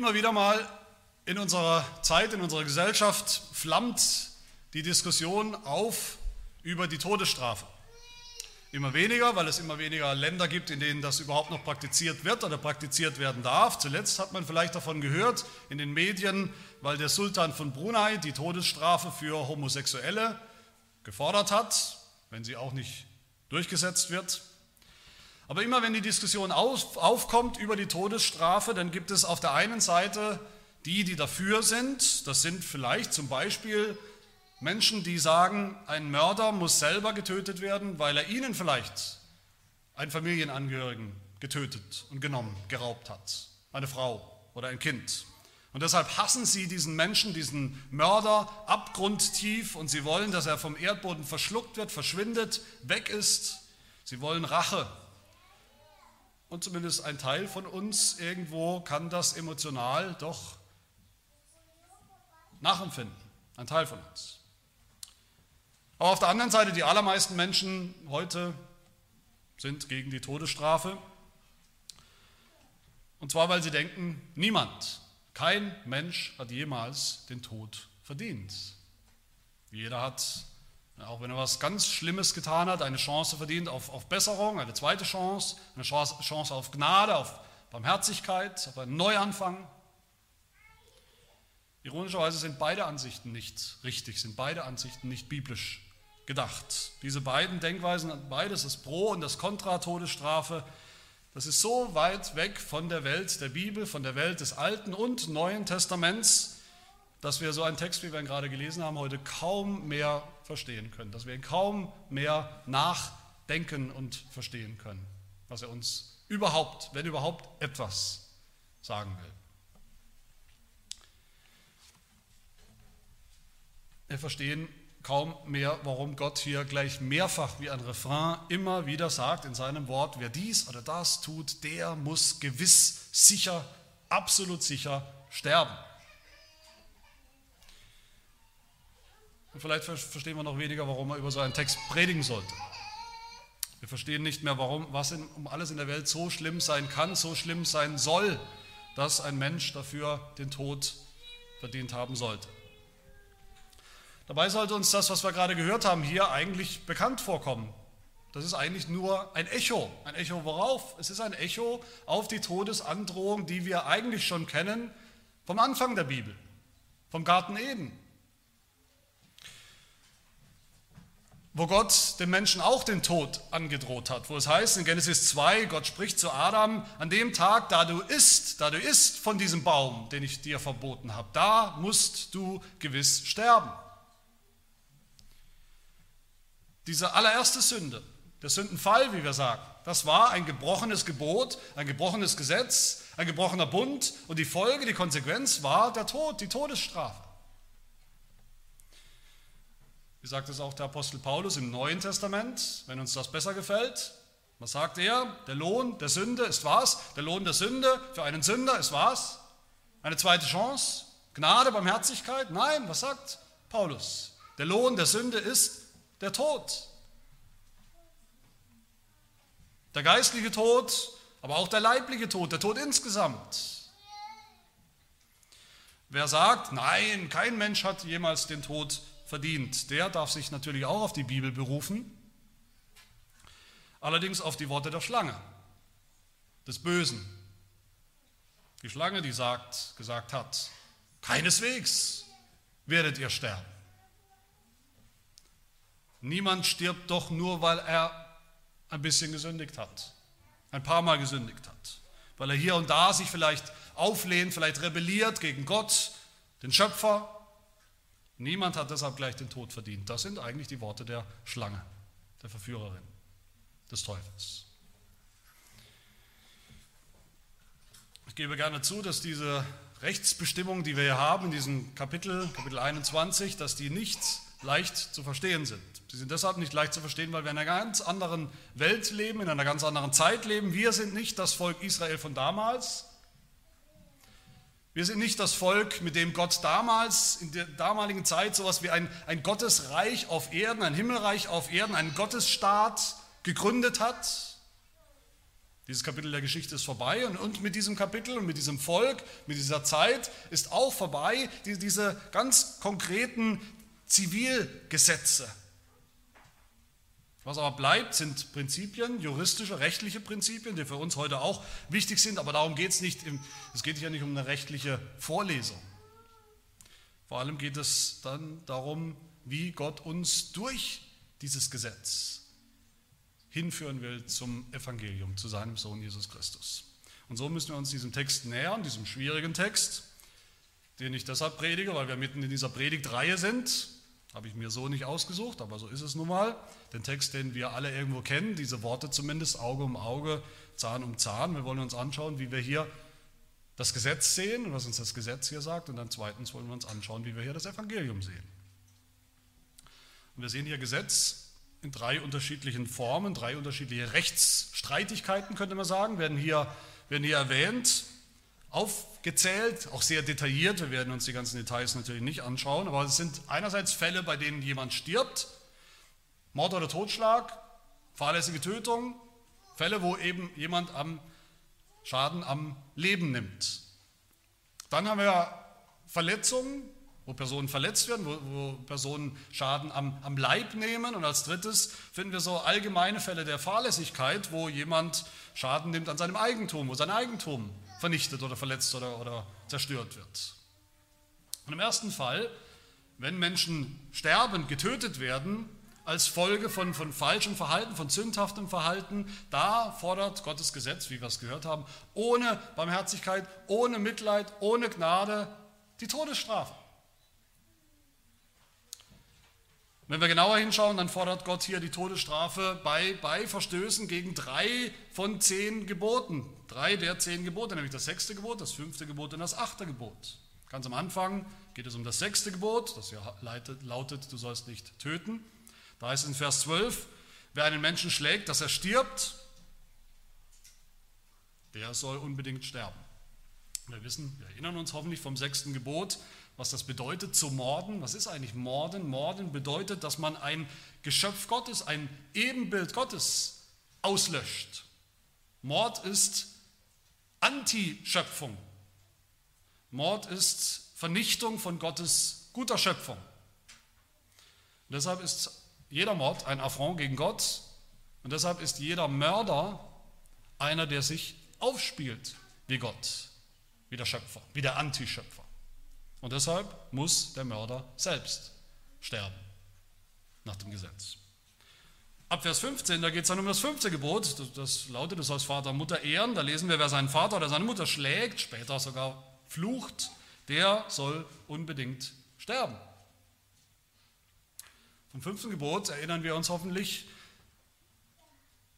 Immer wieder mal in unserer Zeit, in unserer Gesellschaft flammt die Diskussion auf über die Todesstrafe. Immer weniger, weil es immer weniger Länder gibt, in denen das überhaupt noch praktiziert wird oder praktiziert werden darf. Zuletzt hat man vielleicht davon gehört in den Medien, weil der Sultan von Brunei die Todesstrafe für Homosexuelle gefordert hat, wenn sie auch nicht durchgesetzt wird. Aber immer wenn die Diskussion auf, aufkommt über die Todesstrafe, dann gibt es auf der einen Seite die, die dafür sind. Das sind vielleicht zum Beispiel Menschen, die sagen, ein Mörder muss selber getötet werden, weil er ihnen vielleicht einen Familienangehörigen getötet und genommen, geraubt hat, eine Frau oder ein Kind. Und deshalb hassen sie diesen Menschen, diesen Mörder abgrundtief und sie wollen, dass er vom Erdboden verschluckt wird, verschwindet, weg ist. Sie wollen Rache. Und zumindest ein Teil von uns irgendwo kann das emotional doch nachempfinden. Ein Teil von uns. Aber auf der anderen Seite, die allermeisten Menschen heute sind gegen die Todesstrafe. Und zwar, weil sie denken, niemand, kein Mensch hat jemals den Tod verdient. Jeder hat, auch wenn er was ganz Schlimmes getan hat, eine Chance verdient auf, auf Besserung, eine zweite Chance, eine Chance, Chance auf Gnade, auf Barmherzigkeit, auf einen Neuanfang. Ironischerweise sind beide Ansichten nicht richtig, sind beide Ansichten nicht biblisch gedacht. Diese beiden Denkweisen, beides das Pro und das Kontra Todesstrafe, das ist so weit weg von der Welt der Bibel, von der Welt des Alten und Neuen Testaments, dass wir so einen Text, wie wir ihn gerade gelesen haben, heute kaum mehr verstehen können, dass wir ihn kaum mehr nachdenken und verstehen können, was er uns überhaupt, wenn überhaupt etwas sagen will. Wir verstehen kaum mehr, warum Gott hier gleich mehrfach wie ein Refrain immer wieder sagt in seinem Wort, wer dies oder das tut, der muss gewiss, sicher, absolut sicher sterben. Und vielleicht verstehen wir noch weniger, warum man über so einen Text predigen sollte. Wir verstehen nicht mehr, warum, was in, um alles in der Welt so schlimm sein kann, so schlimm sein soll, dass ein Mensch dafür den Tod verdient haben sollte. Dabei sollte uns das, was wir gerade gehört haben, hier eigentlich bekannt vorkommen. Das ist eigentlich nur ein Echo. Ein Echo worauf? Es ist ein Echo auf die Todesandrohung, die wir eigentlich schon kennen vom Anfang der Bibel, vom Garten Eden. Wo Gott dem Menschen auch den Tod angedroht hat, wo es heißt in Genesis 2, Gott spricht zu Adam, an dem Tag, da du isst, da du isst von diesem Baum, den ich dir verboten habe, da musst du gewiss sterben. Diese allererste Sünde, der Sündenfall, wie wir sagen, das war ein gebrochenes Gebot, ein gebrochenes Gesetz, ein gebrochener Bund und die Folge, die Konsequenz war der Tod, die Todesstrafe. Wie sagt es auch der Apostel Paulus im Neuen Testament, wenn uns das besser gefällt? Was sagt er? Der Lohn der Sünde ist was? Der Lohn der Sünde für einen Sünder ist was? Eine zweite Chance? Gnade, Barmherzigkeit? Nein, was sagt Paulus? Der Lohn der Sünde ist der Tod. Der geistliche Tod, aber auch der leibliche Tod, der Tod insgesamt. Wer sagt, nein, kein Mensch hat jemals den Tod verdient, der darf sich natürlich auch auf die Bibel berufen, allerdings auf die Worte der Schlange, des Bösen. Die Schlange, die sagt, gesagt hat, keineswegs werdet ihr sterben. Niemand stirbt doch nur, weil er ein bisschen gesündigt hat, ein paar Mal gesündigt hat, weil er hier und da sich vielleicht auflehnt, vielleicht rebelliert gegen Gott, den Schöpfer. Niemand hat deshalb gleich den Tod verdient. Das sind eigentlich die Worte der Schlange, der Verführerin des Teufels. Ich gebe gerne zu, dass diese Rechtsbestimmungen, die wir hier haben in diesem Kapitel, Kapitel 21, dass die nicht leicht zu verstehen sind. Sie sind deshalb nicht leicht zu verstehen, weil wir in einer ganz anderen Welt leben, in einer ganz anderen Zeit leben. Wir sind nicht das Volk Israel von damals. Wir sind nicht das Volk, mit dem Gott damals, in der damaligen Zeit, so etwas wie ein, ein Gottesreich auf Erden, ein Himmelreich auf Erden, einen Gottesstaat gegründet hat. Dieses Kapitel der Geschichte ist vorbei und, und mit diesem Kapitel und mit diesem Volk, mit dieser Zeit ist auch vorbei die, diese ganz konkreten Zivilgesetze. Was aber bleibt, sind Prinzipien, juristische, rechtliche Prinzipien, die für uns heute auch wichtig sind, aber darum geht es nicht. Im, es geht ja nicht um eine rechtliche Vorlesung. Vor allem geht es dann darum, wie Gott uns durch dieses Gesetz hinführen will zum Evangelium, zu seinem Sohn Jesus Christus. Und so müssen wir uns diesem Text nähern, diesem schwierigen Text, den ich deshalb predige, weil wir mitten in dieser Predigtreihe sind. Habe ich mir so nicht ausgesucht, aber so ist es nun mal. Den Text, den wir alle irgendwo kennen, diese Worte zumindest, Auge um Auge, Zahn um Zahn. Wir wollen uns anschauen, wie wir hier das Gesetz sehen und was uns das Gesetz hier sagt. Und dann zweitens wollen wir uns anschauen, wie wir hier das Evangelium sehen. Und wir sehen hier Gesetz in drei unterschiedlichen Formen, drei unterschiedliche Rechtsstreitigkeiten, könnte man sagen, werden hier, werden hier erwähnt, aufgezählt, auch sehr detailliert. Wir werden uns die ganzen Details natürlich nicht anschauen, aber es sind einerseits Fälle, bei denen jemand stirbt, Mord oder Totschlag, fahrlässige Tötung, Fälle, wo eben jemand am Schaden am Leben nimmt. Dann haben wir Verletzungen, wo Personen verletzt werden, wo, wo Personen Schaden am, am, Leib nehmen. Und als drittes finden wir so allgemeine Fälle der Fahrlässigkeit, wo jemand Schaden nimmt an seinem Eigentum, wo sein Eigentum vernichtet oder verletzt oder, oder zerstört wird. Und im ersten Fall, wenn Menschen sterben, getötet werden, als Folge von, von falschem Verhalten, von sündhaftem Verhalten, da fordert Gottes Gesetz, wie wir es gehört haben, ohne Barmherzigkeit, ohne Mitleid, ohne Gnade die Todesstrafe. Wenn wir genauer hinschauen, dann fordert Gott hier die Todesstrafe bei, bei Verstößen gegen drei von zehn Geboten. Drei der zehn Gebote, nämlich das sechste Gebot, das fünfte Gebot und das achte Gebot. Ganz am Anfang geht es um das sechste Gebot, das ja lautet, du sollst nicht töten. Da heißt es in Vers 12, wer einen Menschen schlägt, dass er stirbt, der soll unbedingt sterben. Wir wissen, wir erinnern uns hoffentlich vom sechsten Gebot, was das bedeutet zu morden. Was ist eigentlich Morden? Morden bedeutet, dass man ein Geschöpf Gottes, ein Ebenbild Gottes auslöscht. Mord ist Antischöpfung. Mord ist Vernichtung von Gottes guter Schöpfung. Und deshalb ist jeder Mord ein Affront gegen Gott und deshalb ist jeder Mörder einer, der sich aufspielt wie Gott, wie der Schöpfer, wie der Antischöpfer. Und deshalb muss der Mörder selbst sterben, nach dem Gesetz. Ab Vers 15, da geht es dann um das fünfte Gebot, das, lautet, du sollst Vater und Mutter ehren. Da lesen wir, wer seinen Vater oder seine Mutter schlägt, später sogar flucht, der soll unbedingt sterben. Vom fünften Gebot erinnern wir uns hoffentlich,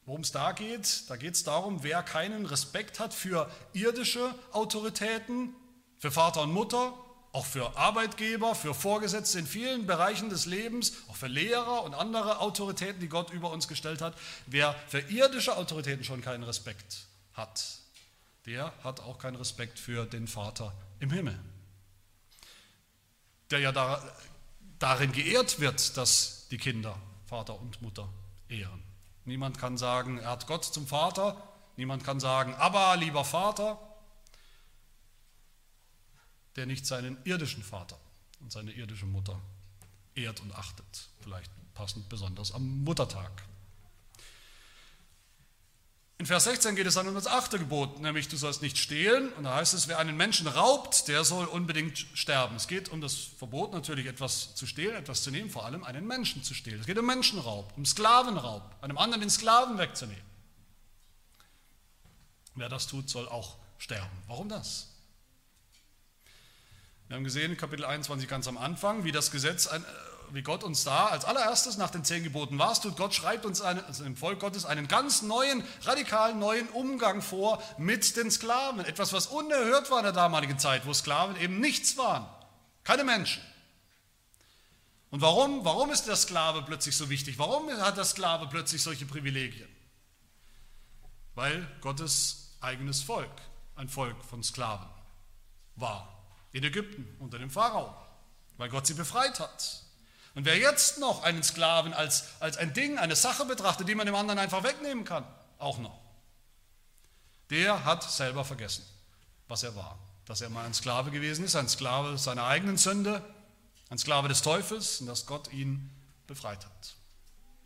worum es da geht. Da geht es darum, wer keinen Respekt hat für irdische Autoritäten, für Vater und Mutter, auch für Arbeitgeber, für Vorgesetzte in vielen Bereichen des Lebens, auch für Lehrer und andere Autoritäten, die Gott über uns gestellt hat. Wer für irdische Autoritäten schon keinen Respekt hat, der hat auch keinen Respekt für den Vater im Himmel, der ja da, darin geehrt wird, dass die Kinder Vater und Mutter ehren. Niemand kann sagen, er hat Gott zum Vater, niemand kann sagen, aber lieber Vater, der nicht seinen irdischen Vater und seine irdische Mutter ehrt und achtet. Vielleicht passend besonders am Muttertag. In Vers 16 geht es dann um das achte Gebot, nämlich du sollst nicht stehlen. Und da heißt es, wer einen Menschen raubt, der soll unbedingt sterben. Es geht um das Verbot natürlich etwas zu stehlen, etwas zu nehmen, vor allem einen Menschen zu stehlen. Es geht um Menschenraub, um Sklavenraub, einem anderen den Sklaven wegzunehmen. Wer das tut, soll auch sterben. Warum das? Wir haben gesehen, Kapitel 21 ganz am Anfang, wie das Gesetz, äh, wie Gott uns da als allererstes nach den zehn Geboten war, tut. Gott schreibt uns eine, also im Volk Gottes einen ganz neuen, radikal neuen Umgang vor mit den Sklaven. Etwas, was unerhört war in der damaligen Zeit, wo Sklaven eben nichts waren. Keine Menschen. Und warum? Warum ist der Sklave plötzlich so wichtig? Warum hat der Sklave plötzlich solche Privilegien? Weil Gottes eigenes Volk ein Volk von Sklaven war in Ägypten unter dem Pharao, weil Gott sie befreit hat. Und wer jetzt noch einen Sklaven als, als ein Ding, eine Sache betrachtet, die man dem anderen einfach wegnehmen kann, auch noch, der hat selber vergessen, was er war. Dass er mal ein Sklave gewesen ist, ein Sklave seiner eigenen Sünde, ein Sklave des Teufels und dass Gott ihn befreit hat.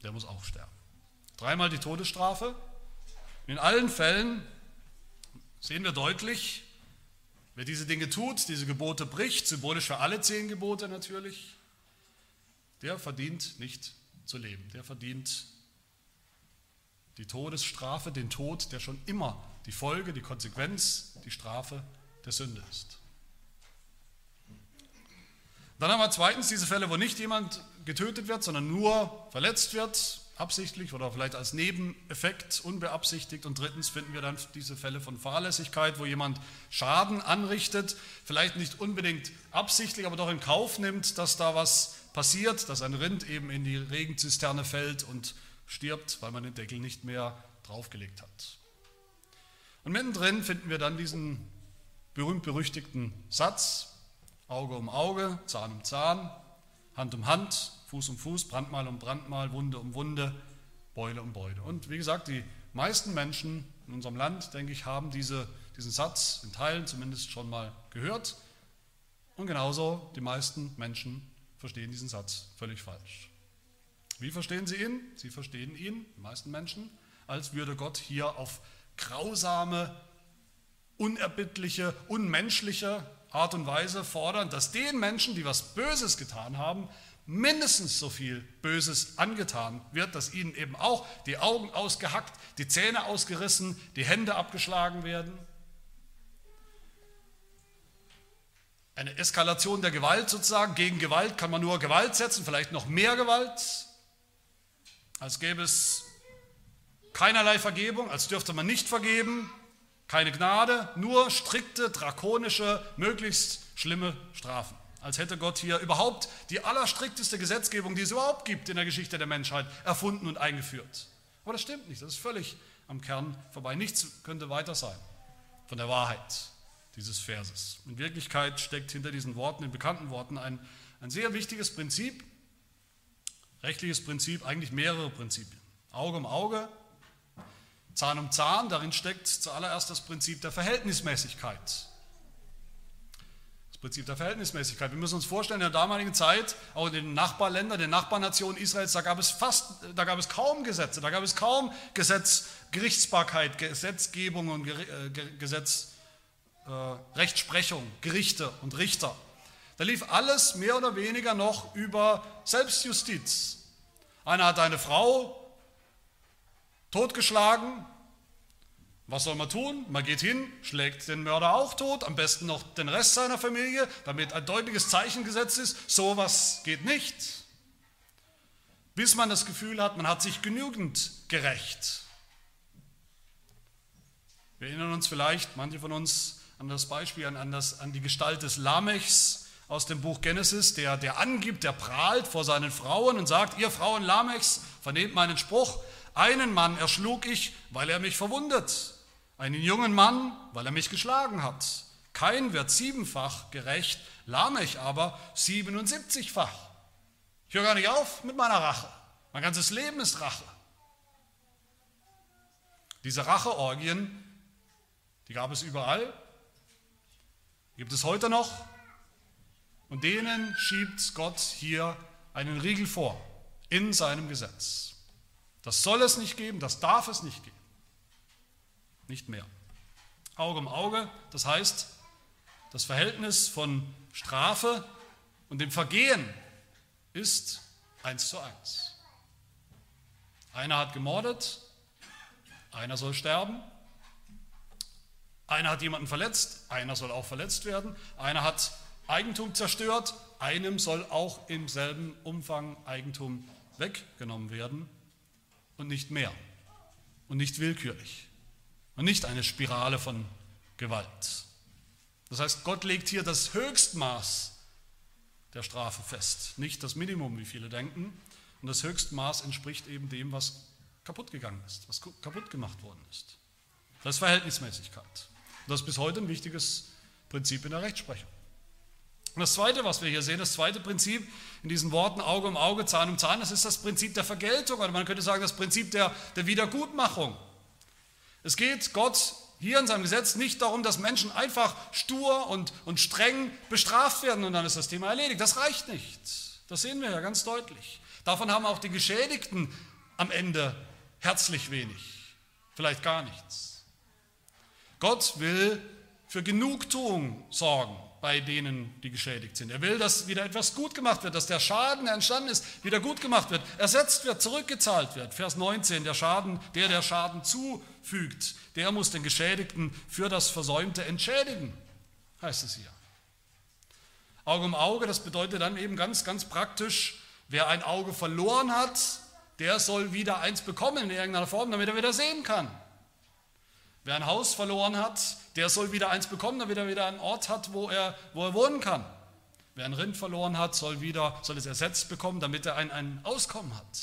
Der muss auch sterben. Dreimal die Todesstrafe. In allen Fällen sehen wir deutlich, wer diese Dinge tut, diese Gebote bricht, symbolisch für alle zehn Gebote natürlich, der verdient nicht zu leben. Der verdient die Todesstrafe, den Tod, der schon immer die Folge, die Konsequenz, die Strafe der Sünde ist. Dann haben wir zweitens diese Fälle, wo nicht jemand getötet wird, sondern nur verletzt wird, absichtlich oder vielleicht als Nebeneffekt unbeabsichtigt. Und drittens finden wir dann diese Fälle von Fahrlässigkeit, wo jemand Schaden anrichtet, vielleicht nicht unbedingt absichtlich, aber doch in Kauf nimmt, dass da was passiert, dass ein Rind eben in die Regenzisterne fällt und stirbt, weil man den Deckel nicht mehr draufgelegt hat. Und mittendrin finden wir dann diesen berühmt-berüchtigten Satz, Auge um Auge, Zahn um Zahn, Hand um Hand, Fuß um Fuß, Brandmal um Brandmal, Wunde um Wunde, Beule um Beule. Und wie gesagt, die meisten Menschen in unserem Land, denke ich, haben diese, diesen Satz in Teilen zumindest schon mal gehört. Und genauso die meisten Menschen verstehen diesen Satz völlig falsch. Wie verstehen sie ihn? Sie verstehen ihn, die meisten Menschen, als würde Gott hier auf grausame, unerbittliche, unmenschliche Art und Weise fordern, dass den Menschen, die was Böses getan haben, mindestens so viel Böses angetan wird, dass ihnen eben auch die Augen ausgehackt, die Zähne ausgerissen, die Hände abgeschlagen werden. Eine Eskalation der Gewalt sozusagen. Gegen Gewalt kann man nur Gewalt setzen, vielleicht noch mehr Gewalt, als gäbe es keinerlei Vergebung, als dürfte man nicht vergeben, keine Gnade, nur strikte, drakonische, möglichst schlimme Strafen als hätte Gott hier überhaupt die allerstrikteste Gesetzgebung, die es überhaupt gibt in der Geschichte der Menschheit, erfunden und eingeführt. Aber das stimmt nicht, das ist völlig am Kern vorbei. Nichts könnte weiter sein von der Wahrheit dieses Verses. In Wirklichkeit steckt hinter diesen Worten, den bekannten Worten, ein, ein sehr wichtiges Prinzip, rechtliches Prinzip, eigentlich mehrere Prinzipien. Auge um Auge, Zahn um Zahn, darin steckt zuallererst das Prinzip der Verhältnismäßigkeit. Das Prinzip der Verhältnismäßigkeit. Wir müssen uns vorstellen, in der damaligen Zeit, auch in den Nachbarländern, den Nachbarnationen Israels, da gab es fast, da gab es kaum Gesetze, da gab es kaum Gesetz, Gerichtsbarkeit, Gesetzgebung und äh, Gesetz, äh, Rechtsprechung, Gerichte und Richter. Da lief alles mehr oder weniger noch über Selbstjustiz. Einer hat eine Frau totgeschlagen, was soll man tun? Man geht hin, schlägt den Mörder auch tot, am besten noch den Rest seiner Familie, damit ein deutliches Zeichen gesetzt ist, sowas geht nicht. Bis man das Gefühl hat, man hat sich genügend gerecht. Wir erinnern uns vielleicht, manche von uns, an das Beispiel, an, das, an die Gestalt des Lamechs aus dem Buch Genesis, der, der angibt, der prahlt vor seinen Frauen und sagt, ihr Frauen Lamechs, vernehmt meinen Spruch, einen Mann erschlug ich, weil er mich verwundet einen jungen Mann, weil er mich geschlagen hat. Kein wird siebenfach gerecht, Lamech aber 77-fach. Ich höre gar nicht auf mit meiner Rache. Mein ganzes Leben ist Rache. Diese Racheorgien, die gab es überall, gibt es heute noch. Und denen schiebt Gott hier einen Riegel vor in seinem Gesetz. Das soll es nicht geben, das darf es nicht geben nicht mehr. Auge um Auge, das heißt, das Verhältnis von Strafe und dem Vergehen ist eins zu eins. Einer hat gemordet, einer soll sterben, einer hat jemanden verletzt, einer soll auch verletzt werden, einer hat Eigentum zerstört, einem soll auch im selben Umfang Eigentum weggenommen werden und nicht mehr und nicht willkürlich und nicht eine Spirale von Gewalt. Das heißt, Gott legt hier das Höchstmaß der Strafe fest, nicht das Minimum, wie viele denken. Und das Höchstmaß entspricht eben dem, was kaputt gegangen ist, was kaputt gemacht worden ist. Das ist Verhältnismäßigkeit. Und das ist bis heute ein wichtiges Prinzip in der Rechtsprechung. Und das Zweite, was wir hier sehen, das zweite Prinzip in diesen Worten Auge um Auge, Zahn um Zahn, das ist das Prinzip der Vergeltung oder man könnte sagen das Prinzip der, der Wiedergutmachung. Es geht Gott hier in seinem Gesetz nicht darum, dass Menschen einfach stur und, und streng bestraft werden und dann ist das Thema erledigt. Das reicht nicht. Das sehen wir ja ganz deutlich. Davon haben auch die Geschädigten am Ende herzlich wenig, vielleicht gar nichts. Gott will für Genugtuung sorgen bei denen, die geschädigt sind. Er will, dass wieder etwas gut gemacht wird, dass der Schaden, der entstanden ist, wieder gut gemacht wird, ersetzt wird, zurückgezahlt wird. Vers 19, der Schaden, der der Schaden zufügt, der muss den Geschädigten für das Versäumte entschädigen, heißt es hier. Auge um Auge, das bedeutet dann eben ganz, ganz praktisch, wer ein Auge verloren hat, der soll wieder eins bekommen in irgendeiner Form, damit er wieder sehen kann. Wer ein Haus verloren hat, der soll wieder eins bekommen, damit er wieder einen Ort hat, wo er, wo er wohnen kann. Wer ein Rind verloren hat, soll, wieder, soll es ersetzt bekommen, damit er ein, ein Auskommen hat.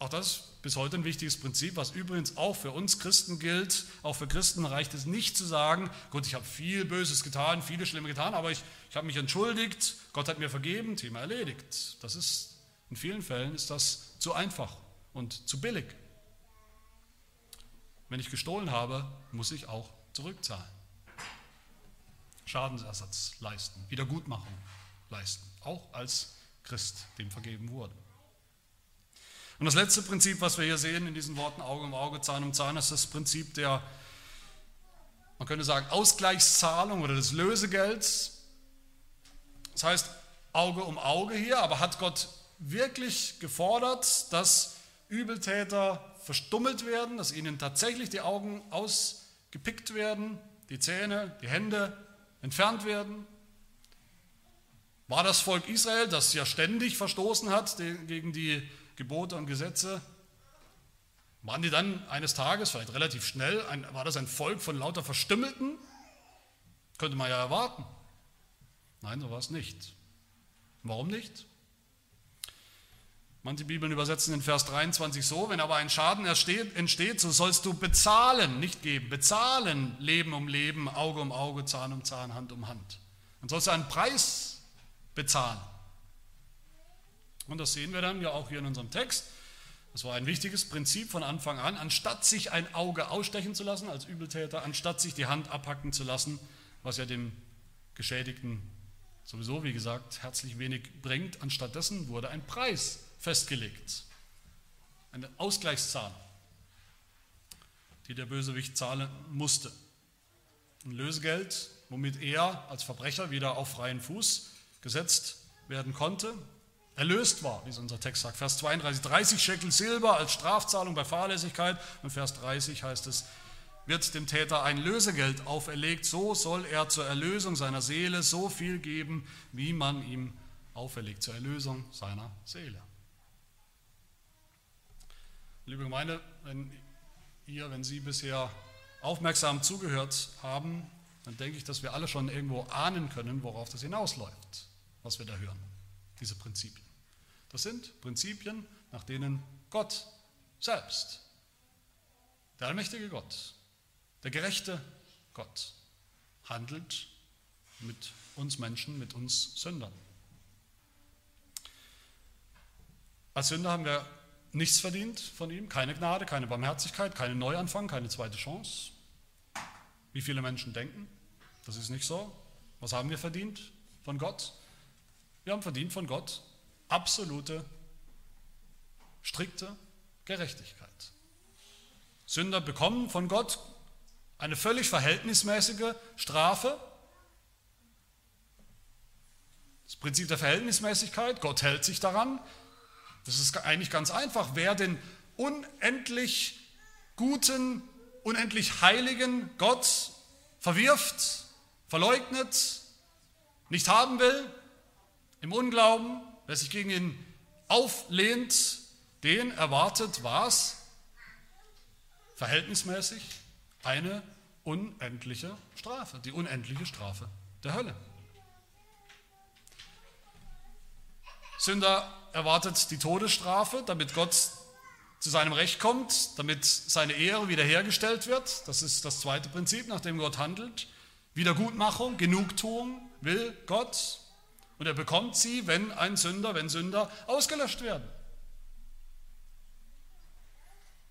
Auch das ist bis heute ein wichtiges Prinzip, was übrigens auch für uns Christen gilt. Auch für Christen reicht es nicht zu sagen, gut, ich habe viel Böses getan, viele Schlimme getan, aber ich, ich habe mich entschuldigt, Gott hat mir vergeben, Thema erledigt. Das ist, in vielen Fällen ist das zu einfach und zu billig. Wenn ich gestohlen habe, muss ich auch zurückzahlen. Schadensersatz leisten, Wiedergutmachung leisten, auch als Christ, dem vergeben wurde. Und das letzte Prinzip, was wir hier sehen in diesen Worten Auge um Auge, Zahn um Zahn, ist das Prinzip der, man könnte sagen, Ausgleichszahlung oder des Lösegelds. Das heißt Auge um Auge hier, aber hat Gott wirklich gefordert, dass Übeltäter verstummelt werden, dass ihnen tatsächlich die Augen ausgepickt werden, die Zähne, die Hände entfernt werden? War das Volk Israel, das ja ständig verstoßen hat gegen die Gebote und Gesetze, waren die dann eines Tages, vielleicht relativ schnell, ein, war das ein Volk von lauter Verstümmelten? Könnte man ja erwarten. Nein, so war es nicht. Warum nicht? Manche Bibeln übersetzen in Vers 23 so, wenn aber ein Schaden entsteht, so sollst du bezahlen, nicht geben, bezahlen, Leben um Leben, Auge um Auge, Zahn um Zahn, Hand um Hand. Dann sollst du einen Preis bezahlen. Und das sehen wir dann ja auch hier in unserem Text. Das war ein wichtiges Prinzip von Anfang an. Anstatt sich ein Auge ausstechen zu lassen als Übeltäter, anstatt sich die Hand abhacken zu lassen, was ja dem Geschädigten sowieso, wie gesagt, herzlich wenig bringt, anstattdessen wurde ein Preis festgelegt. Eine Ausgleichszahlung, die der Bösewicht zahlen musste. Ein Lösegeld, womit er als Verbrecher wieder auf freien Fuß gesetzt werden konnte, erlöst war, wie es unser Text sagt. Vers 32, 30 Shekel Silber als Strafzahlung bei Fahrlässigkeit. Und Vers 30 heißt es, wird dem Täter ein Lösegeld auferlegt, so soll er zur Erlösung seiner Seele so viel geben, wie man ihm auferlegt, zur Erlösung seiner Seele. Liebe Gemeinde, wenn ihr, wenn Sie bisher aufmerksam zugehört haben, dann denke ich, dass wir alle schon irgendwo ahnen können, worauf das hinausläuft, was wir da hören, diese Prinzipien. Das sind Prinzipien, nach denen Gott selbst, der allmächtige Gott, der gerechte Gott, handelt mit uns Menschen, mit uns Sündern. Als Sünder haben wir nichts verdient von ihm, keine Gnade, keine Barmherzigkeit, keinen Neuanfang, keine zweite Chance. Wie viele Menschen denken, das ist nicht so. Was haben wir verdient von Gott? Wir haben verdient von Gott absolute, strikte Gerechtigkeit. Sünder bekommen von Gott eine völlig verhältnismäßige Strafe. Das Prinzip der Verhältnismäßigkeit, Gott hält sich daran, das ist eigentlich ganz einfach. Wer den unendlich guten, unendlich heiligen Gott verwirft, verleugnet, nicht haben will, im Unglauben, wer sich gegen ihn auflehnt, den erwartet was? Verhältnismäßig eine unendliche Strafe, die unendliche Strafe der Hölle. Sünder erwartet die Todesstrafe, damit Gott zu seinem Recht kommt, damit seine Ehre wiederhergestellt wird. Das ist das zweite Prinzip, nach dem Gott handelt. Wiedergutmachung, Genugtuung will Gott. Und er bekommt sie, wenn ein Sünder, wenn Sünder ausgelöscht werden.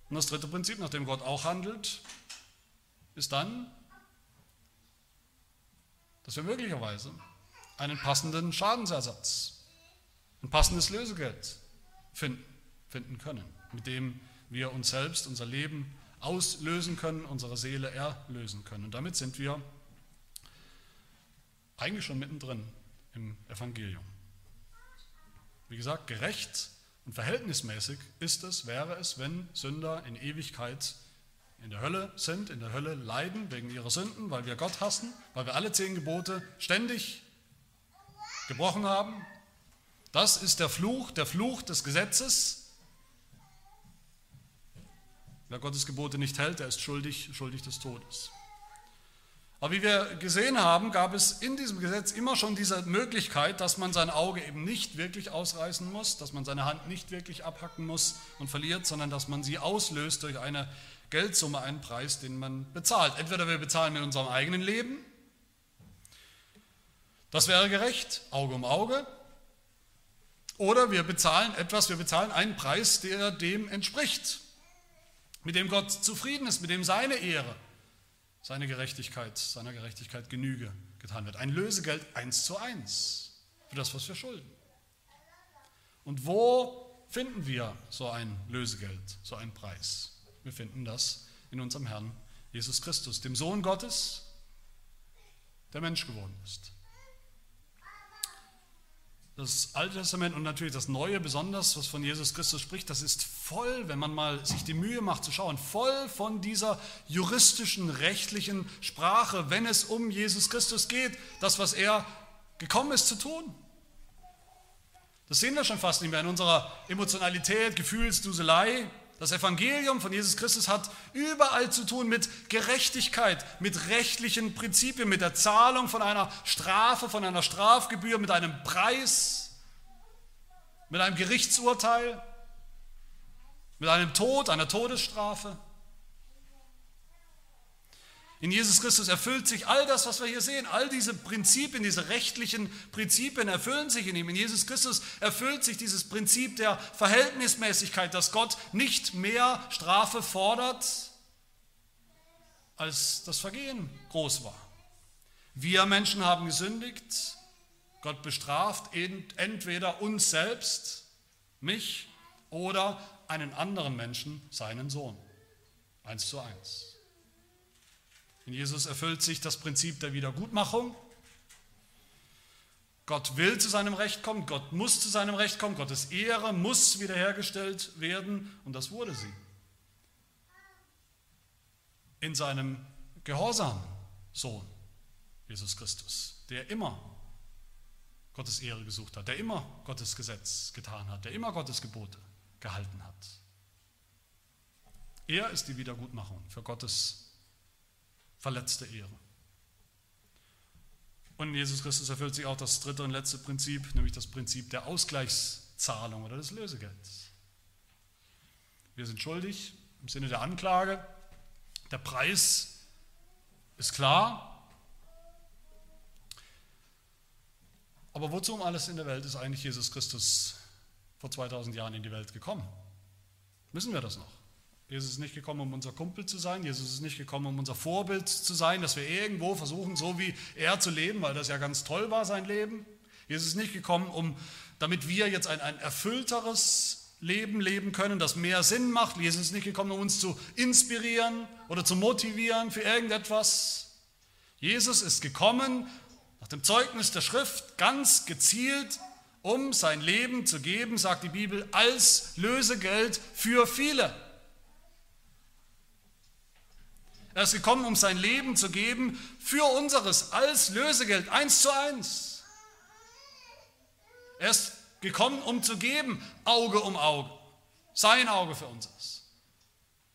Und das dritte Prinzip, nach dem Gott auch handelt, ist dann, dass wir möglicherweise einen passenden Schadensersatz, ein passendes Lösegeld finden, finden können, mit dem wir uns selbst, unser Leben auslösen können, unsere Seele erlösen können. Und damit sind wir eigentlich schon mittendrin im Evangelium. Wie gesagt, gerecht und verhältnismäßig ist es, wäre es, wenn Sünder in Ewigkeit in der Hölle sind, in der Hölle leiden wegen ihrer Sünden, weil wir Gott hassen, weil wir alle zehn Gebote ständig gebrochen haben. Das ist der Fluch, der Fluch des Gesetzes. Wer Gottes Gebote nicht hält, der ist schuldig, schuldig des Todes. Aber wie wir gesehen haben, gab es in diesem Gesetz immer schon diese Möglichkeit, dass man sein Auge eben nicht wirklich ausreißen muss, dass man seine Hand nicht wirklich abhacken muss und verliert, sondern dass man sie auslöst durch eine Geldsumme, einen Preis, den man bezahlt. Entweder wir bezahlen mit unserem eigenen Leben, das wäre gerecht, Auge um Auge, oder wir bezahlen etwas, wir bezahlen einen Preis, der dem entspricht, mit dem Gott zufrieden ist, mit dem seine Ehre seine Gerechtigkeit, seiner Gerechtigkeit Genüge getan wird. Ein Lösegeld eins zu eins für das, was wir schulden. Und wo finden wir so ein Lösegeld, so einen Preis? Wir finden das in unserem Herrn Jesus Christus, dem Sohn Gottes, der Mensch geworden ist das Alte Testament und natürlich das Neue besonders, was von Jesus Christus spricht, das ist voll, wenn man mal sich die Mühe macht zu schauen, voll von dieser juristischen, rechtlichen Sprache, wenn es um Jesus Christus geht, das, was er gekommen ist zu tun. Das sehen wir schon fast nicht mehr in unserer Emotionalität, Gefühlsduselei, das Evangelium von Jesus Christus hat überall zu tun mit Gerechtigkeit, mit rechtlichen Prinzipien, mit der Zahlung von einer Strafe, von einer Strafgebühr, mit einem Preis, mit einem Gerichtsurteil, mit einem Tod, einer Todesstrafe. In Jesus Christus erfüllt sich all das, was wir hier sehen. All diese Prinzipien, diese rechtlichen Prinzipien erfüllen sich in ihm. In Jesus Christus erfüllt sich dieses Prinzip der Verhältnismäßigkeit, dass Gott nicht mehr Strafe fordert, als das Vergehen groß war. Wir Menschen haben gesündigt. Gott bestraft entweder uns selbst, mich, oder einen anderen Menschen, seinen Sohn. Eins zu eins. In Jesus erfüllt sich das Prinzip der Wiedergutmachung. Gott will zu seinem Recht kommen, Gott muss zu seinem Recht kommen, Gottes Ehre muss wiederhergestellt werden und das wurde sie. In seinem gehorsamen Sohn, Jesus Christus, der immer Gottes Ehre gesucht hat, der immer Gottes Gesetz getan hat, der immer Gottes Gebote gehalten hat. Er ist die Wiedergutmachung für Gottes verletzte Ehre. Und in Jesus Christus erfüllt sich auch das dritte und letzte Prinzip, nämlich das Prinzip der Ausgleichszahlung oder des Lösegelds. Wir sind schuldig im Sinne der Anklage. Der Preis ist klar. Aber wozu um alles in der Welt ist eigentlich Jesus Christus vor 2000 Jahren in die Welt gekommen? Wissen wir das noch? Jesus ist nicht gekommen, um unser Kumpel zu sein. Jesus ist nicht gekommen, um unser Vorbild zu sein, dass wir irgendwo versuchen, so wie er zu leben, weil das ja ganz toll war, sein Leben. Jesus ist nicht gekommen, um, damit wir jetzt ein, ein erfüllteres Leben leben können, das mehr Sinn macht. Jesus ist nicht gekommen, um uns zu inspirieren oder zu motivieren für irgendetwas. Jesus ist gekommen, nach dem Zeugnis der Schrift, ganz gezielt, um sein Leben zu geben, sagt die Bibel, als Lösegeld für viele. Er ist gekommen, um sein Leben zu geben für unseres als Lösegeld, eins zu eins. Er ist gekommen, um zu geben, Auge um Auge. Sein Auge für unseres.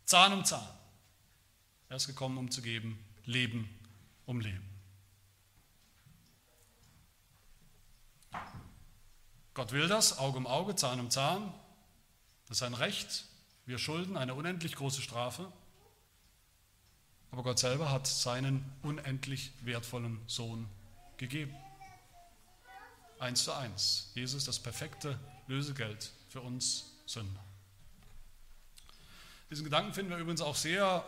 Zahn um Zahn. Er ist gekommen, um zu geben, Leben um Leben. Gott will das, Auge um Auge, Zahn um Zahn. Das ist ein Recht. Wir schulden eine unendlich große Strafe. Aber Gott selber hat seinen unendlich wertvollen Sohn gegeben. Eins zu eins. Jesus das perfekte Lösegeld für uns Sünder. Diesen Gedanken finden wir übrigens auch sehr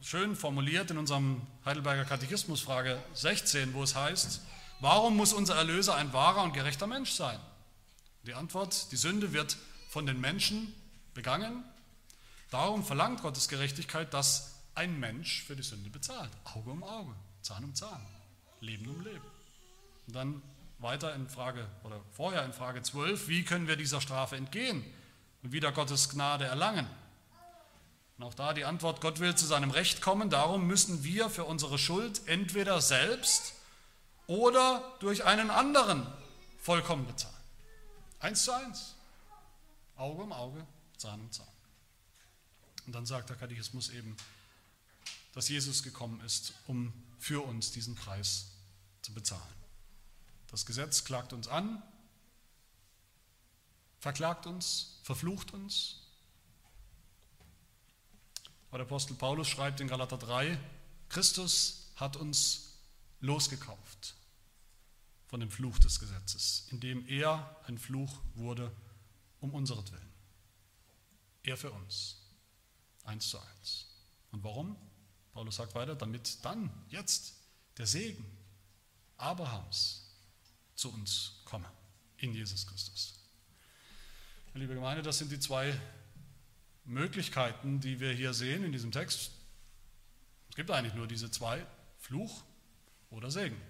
schön formuliert in unserem Heidelberger Katechismus, Frage 16, wo es heißt, warum muss unser Erlöser ein wahrer und gerechter Mensch sein? Die Antwort, die Sünde wird von den Menschen begangen. Darum verlangt Gottes Gerechtigkeit, dass ein Mensch für die Sünde bezahlt. Auge um Auge, Zahn um Zahn, Leben um Leben. Und dann weiter in Frage oder vorher in Frage 12, wie können wir dieser Strafe entgehen und wieder Gottes Gnade erlangen? Und auch da die Antwort, Gott will zu seinem Recht kommen, darum müssen wir für unsere Schuld entweder selbst oder durch einen anderen vollkommen bezahlen. Eins zu eins. Auge um Auge, Zahn um Zahn. Und dann sagt der Katechismus eben, dass Jesus gekommen ist, um für uns diesen Preis zu bezahlen. Das Gesetz klagt uns an, verklagt uns, verflucht uns, aber der Apostel Paulus schreibt in Galater 3, Christus hat uns losgekauft von dem Fluch des Gesetzes, indem er ein Fluch wurde um unseretwillen. Er für uns. Eins zu eins. Und warum? Paulus sagt weiter, damit dann, jetzt, der Segen Abrahams zu uns komme, in Jesus Christus. Liebe Gemeinde, das sind die zwei Möglichkeiten, die wir hier sehen in diesem Text. Es gibt eigentlich nur diese zwei, Fluch oder Segen.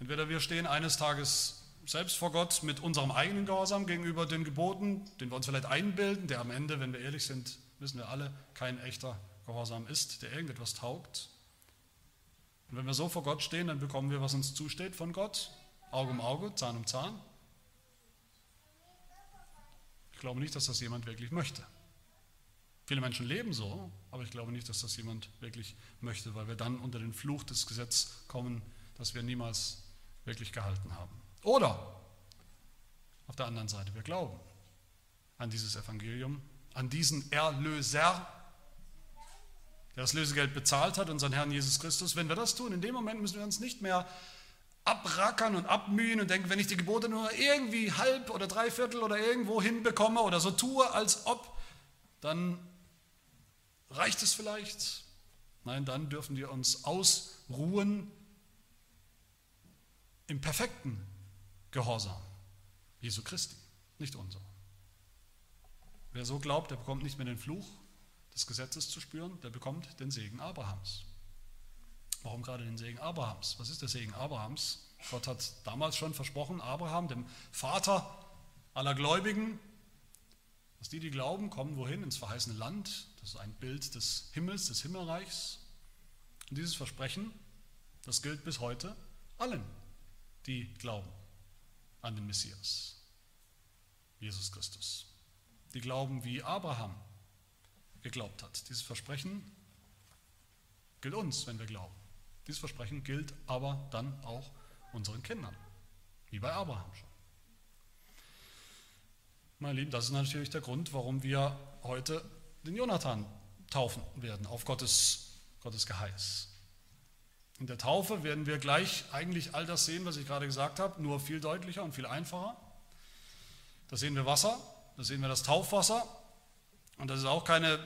Entweder wir stehen eines Tages selbst vor Gott mit unserem eigenen Gehorsam gegenüber den Geboten, den wir uns vielleicht einbilden, der am Ende, wenn wir ehrlich sind, wissen wir alle, kein echter Gehorsam ist, der irgendetwas taugt. Und wenn wir so vor Gott stehen, dann bekommen wir, was uns zusteht von Gott, Auge um Auge, Zahn um Zahn glaube nicht, dass das jemand wirklich möchte. Viele Menschen leben so, aber ich glaube nicht, dass das jemand wirklich möchte, weil wir dann unter den Fluch des Gesetzes kommen, das wir niemals wirklich gehalten haben. Oder auf der anderen Seite, wir glauben an dieses Evangelium, an diesen Erlöser, der das Lösegeld bezahlt hat, unseren Herrn Jesus Christus. Wenn wir das tun, in dem Moment müssen wir uns nicht mehr abrackern und abmühen und denken, wenn ich die Gebote nur irgendwie halb oder dreiviertel oder irgendwo hinbekomme oder so tue, als ob, dann reicht es vielleicht. Nein, dann dürfen wir uns ausruhen im perfekten Gehorsam Jesu Christi, nicht unser. Wer so glaubt, der bekommt nicht mehr den Fluch des Gesetzes zu spüren, der bekommt den Segen Abrahams. Warum gerade den Segen Abrahams? Was ist der Segen Abrahams? Gott hat damals schon versprochen, Abraham, dem Vater aller Gläubigen, dass die, die glauben, kommen wohin? Ins verheißene Land. Das ist ein Bild des Himmels, des Himmelreichs. Und dieses Versprechen, das gilt bis heute allen, die glauben an den Messias, Jesus Christus. Die glauben, wie Abraham geglaubt hat. Dieses Versprechen gilt uns, wenn wir glauben. Dieses Versprechen gilt aber dann auch unseren Kindern, wie bei Abraham schon. Meine Lieben, das ist natürlich der Grund, warum wir heute den Jonathan taufen werden, auf Gottes, Gottes Geheiß. In der Taufe werden wir gleich eigentlich all das sehen, was ich gerade gesagt habe, nur viel deutlicher und viel einfacher. Da sehen wir Wasser, da sehen wir das Taufwasser. Und das ist auch keine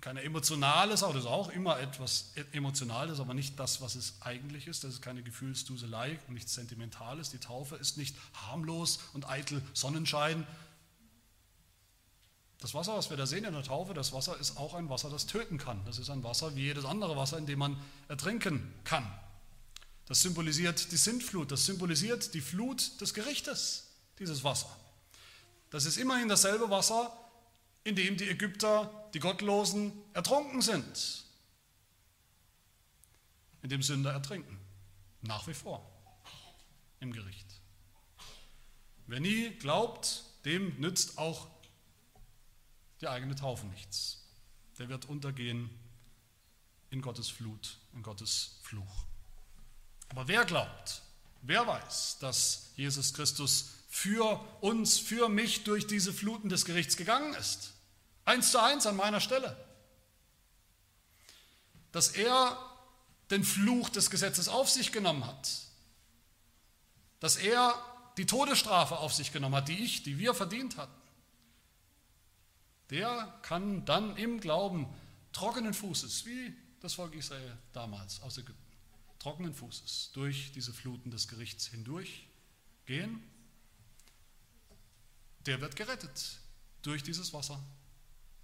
keine emotionale Sache, das ist auch immer etwas Emotionales, aber nicht das, was es eigentlich ist. Das ist keine Gefühlsduselei und nichts Sentimentales. Die Taufe ist nicht harmlos und eitel Sonnenschein. Das Wasser, was wir da sehen in der Taufe, das Wasser ist auch ein Wasser, das töten kann. Das ist ein Wasser wie jedes andere Wasser, in dem man ertrinken kann. Das symbolisiert die Sintflut, das symbolisiert die Flut des Gerichtes, dieses Wasser. Das ist immerhin dasselbe Wasser, in dem die Ägypter, die Gottlosen, ertrunken sind, in dem Sünder ertrinken, nach wie vor im Gericht. Wer nie glaubt, dem nützt auch die eigene Taufe nichts. Der wird untergehen in Gottes Flut, in Gottes Fluch. Aber wer glaubt, wer weiß, dass Jesus Christus für uns, für mich durch diese Fluten des Gerichts gegangen ist? Eins zu eins an meiner Stelle. Dass er den Fluch des Gesetzes auf sich genommen hat. Dass er die Todesstrafe auf sich genommen hat, die ich, die wir verdient hatten. der kann dann im Glauben trockenen Fußes, wie das Volk Israel damals aus Ägypten, trockenen Fußes durch diese Fluten des Gerichts hindurch gehen. Der wird gerettet durch dieses Wasser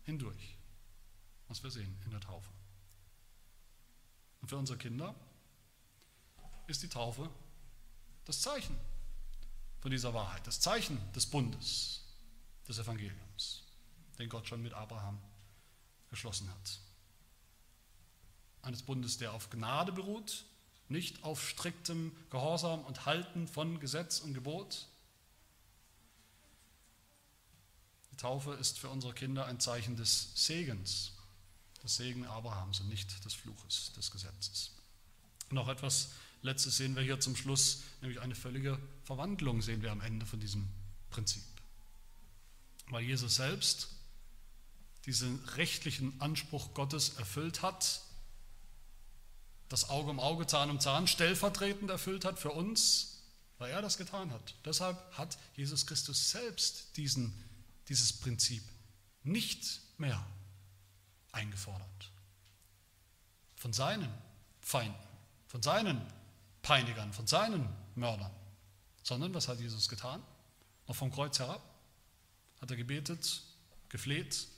hindurch, was wir sehen in der Taufe. Und für unsere Kinder ist die Taufe das Zeichen von dieser Wahrheit, das Zeichen des Bundes, des Evangeliums, den Gott schon mit Abraham geschlossen hat. Eines Bundes, der auf Gnade beruht, nicht auf striktem Gehorsam und Halten von Gesetz und Gebot. Die Taufe ist für unsere Kinder ein Zeichen des Segens, des Segen Abrahams und nicht des Fluches, des Gesetzes. Noch etwas Letztes sehen wir hier zum Schluss, nämlich eine völlige Verwandlung sehen wir am Ende von diesem Prinzip. Weil Jesus selbst diesen rechtlichen Anspruch Gottes erfüllt hat, das Auge um Auge, Zahn um Zahn stellvertretend erfüllt hat für uns, weil er das getan hat. Deshalb hat Jesus Christus selbst diesen, dieses Prinzip nicht mehr eingefordert. Von seinen Feinden, von seinen Peinigern, von seinen Mördern. Sondern was hat Jesus getan? Noch vom Kreuz herab hat er gebetet, gefleht,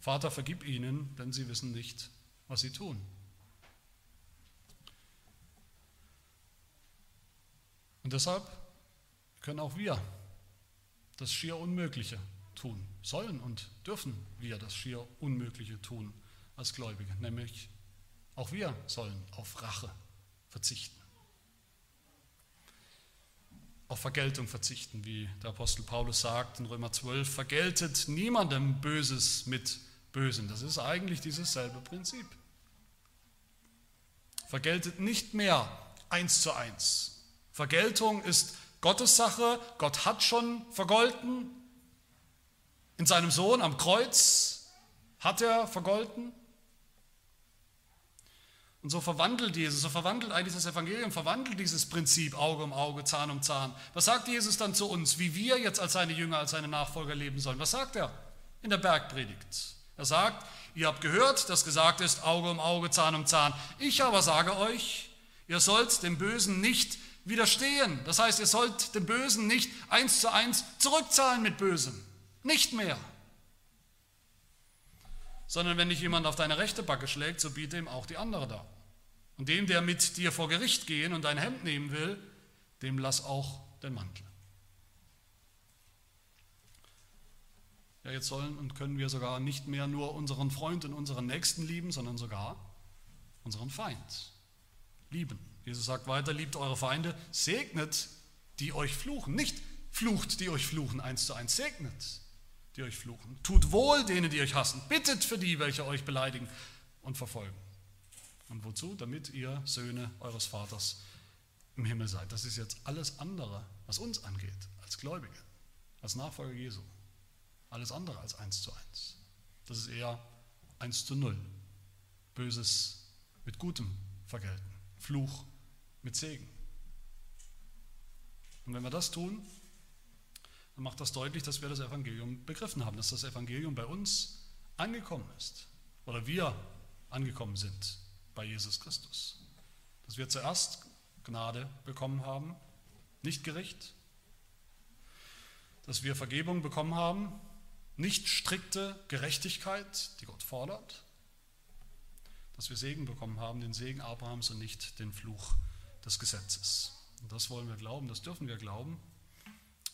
Vater, vergib ihnen, denn sie wissen nicht, was sie tun. Und deshalb können auch wir das schier Unmögliche tun, sollen und dürfen wir das schier Unmögliche tun als Gläubige, nämlich auch wir sollen auf Rache verzichten. Auf Vergeltung verzichten, wie der Apostel Paulus sagt in Römer 12, vergeltet niemandem Böses mit Bösen. Das ist eigentlich dieses selbe Prinzip. Vergeltet nicht mehr eins zu eins. Vergeltung ist Gottes Sache. Gott hat schon vergolten. In seinem Sohn am Kreuz hat er vergolten. Und so verwandelt Jesus, so verwandelt eigentlich das Evangelium, verwandelt dieses Prinzip Auge um Auge, Zahn um Zahn. Was sagt Jesus dann zu uns, wie wir jetzt als seine Jünger, als seine Nachfolger leben sollen? Was sagt er in der Bergpredigt? Er sagt, ihr habt gehört, dass gesagt ist, Auge um Auge, Zahn um Zahn. Ich aber sage euch, ihr sollt dem Bösen nicht widerstehen. Das heißt, ihr sollt dem Bösen nicht eins zu eins zurückzahlen mit Bösem. Nicht mehr sondern wenn dich jemand auf deine rechte Backe schlägt, so biete ihm auch die andere da. Und dem, der mit dir vor Gericht gehen und dein Hemd nehmen will, dem lass auch den Mantel. Ja, jetzt sollen und können wir sogar nicht mehr nur unseren Freund und unseren Nächsten lieben, sondern sogar unseren Feind lieben. Jesus sagt weiter, liebt eure Feinde, segnet die euch fluchen. Nicht flucht, die euch fluchen, eins zu eins, segnet die euch fluchen. Tut wohl denen, die euch hassen. Bittet für die, welche euch beleidigen und verfolgen. Und wozu? Damit ihr Söhne eures Vaters im Himmel seid. Das ist jetzt alles andere, was uns angeht, als Gläubige, als Nachfolger Jesu. Alles andere als eins zu eins. Das ist eher eins zu null. Böses mit Gutem vergelten. Fluch mit Segen. Und wenn wir das tun, dann macht das deutlich, dass wir das Evangelium begriffen haben, dass das Evangelium bei uns angekommen ist oder wir angekommen sind bei Jesus Christus. Dass wir zuerst Gnade bekommen haben, nicht Gericht, dass wir Vergebung bekommen haben, nicht strikte Gerechtigkeit, die Gott fordert, dass wir Segen bekommen haben, den Segen Abrahams und nicht den Fluch des Gesetzes. Und das wollen wir glauben, das dürfen wir glauben.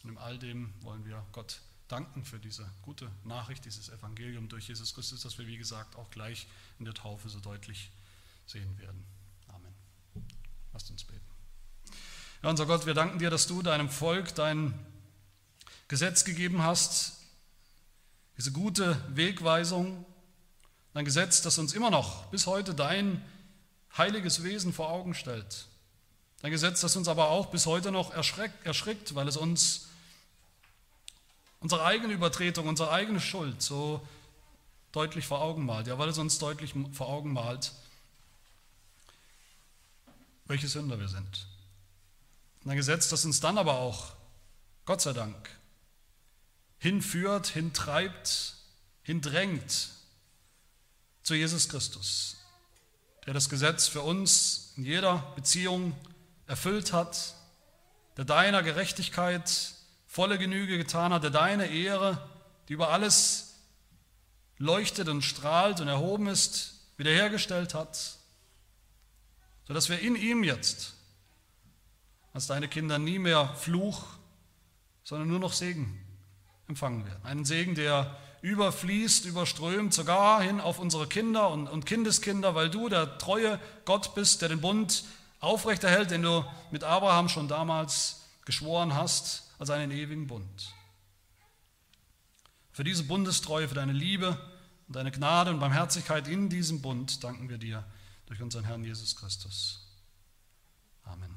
Und in all dem wollen wir Gott danken für diese gute Nachricht, dieses Evangelium durch Jesus Christus, das wir, wie gesagt, auch gleich in der Taufe so deutlich sehen werden. Amen. Lasst uns beten. Ja, unser Gott, wir danken dir, dass du deinem Volk dein Gesetz gegeben hast, diese gute Wegweisung, dein Gesetz, das uns immer noch bis heute dein heiliges Wesen vor Augen stellt. Dein Gesetz, das uns aber auch bis heute noch erschreckt, erschrickt, weil es uns unsere eigene Übertretung, unsere eigene Schuld so deutlich vor Augen malt. Ja, weil es uns deutlich vor Augen malt, welche Sünder wir sind. ein Gesetz, das uns dann aber auch, Gott sei Dank, hinführt, hintreibt hindrängt zu Jesus Christus, der das Gesetz für uns in jeder Beziehung erfüllt hat, der deiner Gerechtigkeit volle Genüge getan hat, der deine Ehre, die über alles leuchtet und strahlt und erhoben ist, wiederhergestellt hat, sodass wir in ihm jetzt als deine Kinder nie mehr Fluch, sondern nur noch Segen empfangen werden. Einen Segen, der überfließt, überströmt, sogar hin auf unsere Kinder und, und Kindeskinder, weil du der treue Gott bist, der den Bund aufrechterhält, den du mit Abraham schon damals geschworen hast, als einen ewigen Bund. Für diese Bundestreue, für deine Liebe und deine Gnade und Barmherzigkeit in diesem Bund danken wir dir durch unseren Herrn Jesus Christus. Amen.